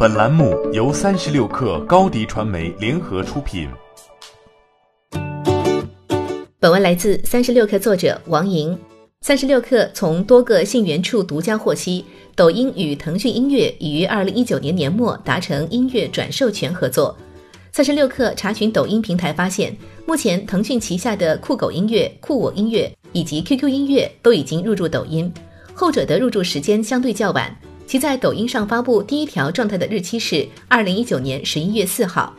本栏目由三十六氪高低传媒联合出品。本文来自三十六氪作者王莹。三十六氪从多个信源处独家获悉，抖音与腾讯音乐已于二零一九年年末达成音乐转授权合作。三十六氪查询抖音平台发现，目前腾讯旗下的酷狗音乐、酷我音乐以及 QQ 音乐都已经入驻抖音，后者的入驻时间相对较晚。其在抖音上发布第一条状态的日期是二零一九年十一月四号。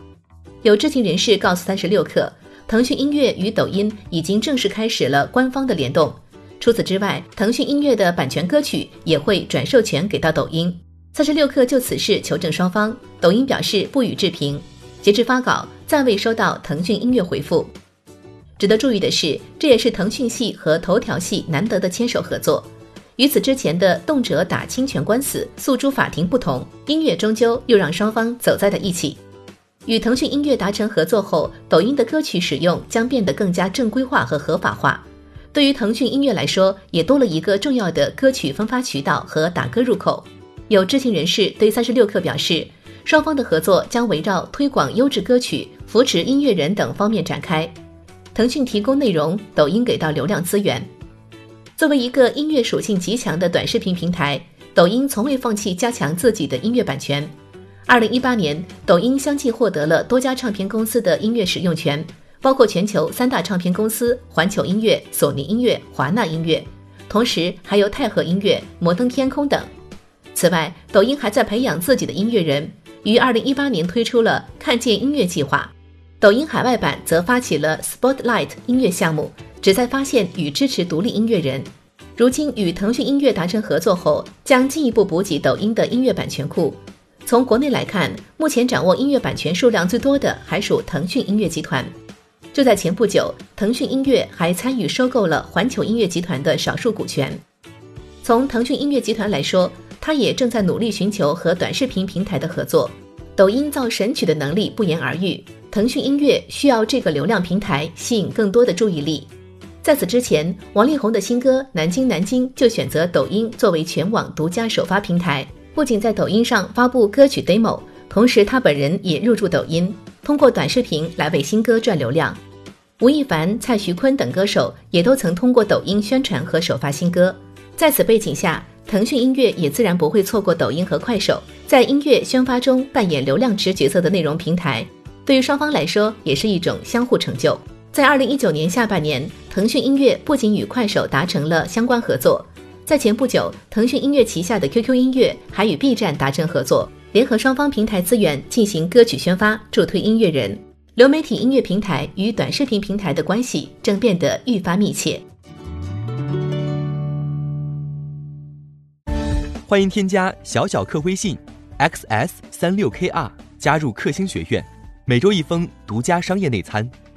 有知情人士告诉三十六氪，腾讯音乐与抖音已经正式开始了官方的联动。除此之外，腾讯音乐的版权歌曲也会转授权给到抖音。三十六氪就此事求证双方，抖音表示不予置评。截至发稿，暂未收到腾讯音乐回复。值得注意的是，这也是腾讯系和头条系难得的牵手合作。与此之前的动辄打侵权官司诉诸法庭不同，音乐终究又让双方走在了一起。与腾讯音乐达成合作后，抖音的歌曲使用将变得更加正规化和合法化。对于腾讯音乐来说，也多了一个重要的歌曲分发渠道和打歌入口。有知情人士对三十六氪表示，双方的合作将围绕推广优质歌曲、扶持音乐人等方面展开。腾讯提供内容，抖音给到流量资源。作为一个音乐属性极强的短视频平台，抖音从未放弃加强自己的音乐版权。二零一八年，抖音相继获得了多家唱片公司的音乐使用权，包括全球三大唱片公司环球音乐、索尼音乐、华纳音乐，同时还有泰禾音乐、摩登天空等。此外，抖音还在培养自己的音乐人，于二零一八年推出了看见音乐计划。抖音海外版则发起了 Spotlight 音乐项目。旨在发现与支持独立音乐人。如今与腾讯音乐达成合作后，将进一步补给抖音的音乐版权库。从国内来看，目前掌握音乐版权数量最多的还属腾讯音乐集团。就在前不久，腾讯音乐还参与收购了环球音乐集团的少数股权。从腾讯音乐集团来说，它也正在努力寻求和短视频平台的合作。抖音造神曲的能力不言而喻，腾讯音乐需要这个流量平台吸引更多的注意力。在此之前，王力宏的新歌《南京南京》就选择抖音作为全网独家首发平台，不仅在抖音上发布歌曲 demo，同时他本人也入驻抖音，通过短视频来为新歌赚流量。吴亦凡、蔡徐坤等歌手也都曾通过抖音宣传和首发新歌。在此背景下，腾讯音乐也自然不会错过抖音和快手在音乐宣发中扮演流量池角色的内容平台，对于双方来说也是一种相互成就。在二零一九年下半年，腾讯音乐不仅与快手达成了相关合作，在前不久，腾讯音乐旗下的 QQ 音乐还与 B 站达成合作，联合双方平台资源进行歌曲宣发，助推音乐人。流媒体音乐平台与短视频平台的关系正变得愈发密切。欢迎添加小小客微信，xs 三六 kr，加入克星学院，每周一封独家商业内参。